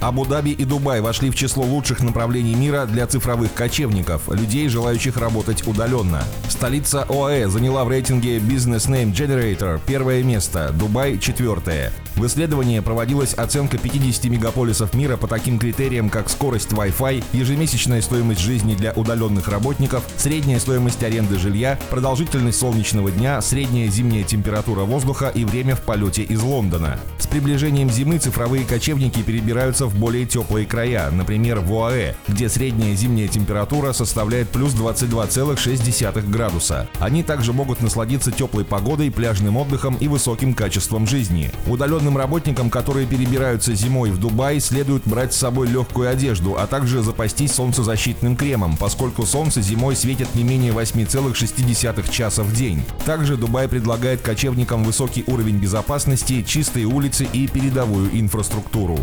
Абу-Даби и Дубай вошли в число лучших направлений мира для цифровых кочевников, людей, желающих работать удаленно. Столица ОАЭ заняла в рейтинге Business Name Generator первое место, Дубай – четвертое. В исследовании проводилась оценка 50 мегаполисов мира по таким критериям, как скорость Wi-Fi, ежемесячная стоимость жизни для удаленных работников, средняя стоимость аренды жилья, продолжительность солнечного дня, средняя зимняя температура воздуха и время в полете из Лондона. С приближением зимы цифровые кочевники перебираются в более теплые края, например, в ОАЭ, где средняя зимняя температура составляет плюс 22,6 градуса. Они также могут насладиться теплой погодой, пляжным отдыхом и высоким качеством жизни. Удаленным работникам, которые перебираются зимой в Дубай, следует брать с собой легкую одежду, а также запастись солнцезащитным кремом, поскольку солнце зимой светит не менее 8,6 часа в день. Также Дубай предлагает кочевникам высокий уровень безопасности, чистые улицы и передовую инфраструктуру.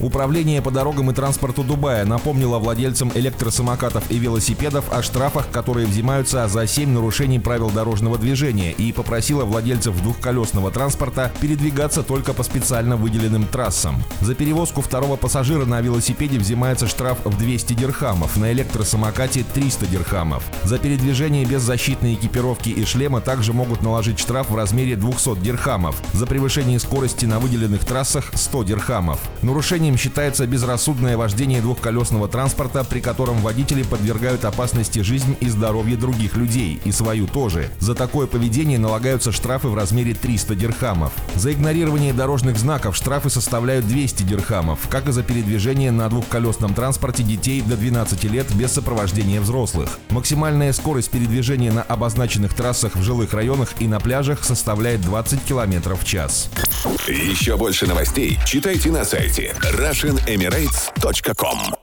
Управление по дорогам и транспорту Дубая напомнило владельцам электросамокатов и велосипедов о штрафах, которые взимаются за 7 нарушений правил дорожного движения и попросило владельцев двухколесного транспорта передвигаться только по специально выделенным трассам. За перевозку второго пассажира на велосипеде взимается штраф в 200 дирхамов, на электросамокате 300 дирхамов. За передвижение без защитной экипировки и шлема также могут наложить штраф в размере 200 дирхамов. За превышение скорости на выделенных трассах 100 дирхамов. Нарушением считается безрассудное вождение двухколесного транспорта, при котором водители подвергают опасности жизнь и здоровье других людей, и свою тоже. За такое поведение налагаются штрафы в размере 300 дирхамов. За игнорирование дорожных знаков штрафы составляют 200 дирхамов, как и за передвижение на двухколесном транспорте детей до 12 лет без сопровождения взрослых. Максимальная скорость передвижения на обозначенных трассах в жилых районах и на пляжах составляет 20 км в час. Еще больше новостей читайте на сайте RussianEmirates.com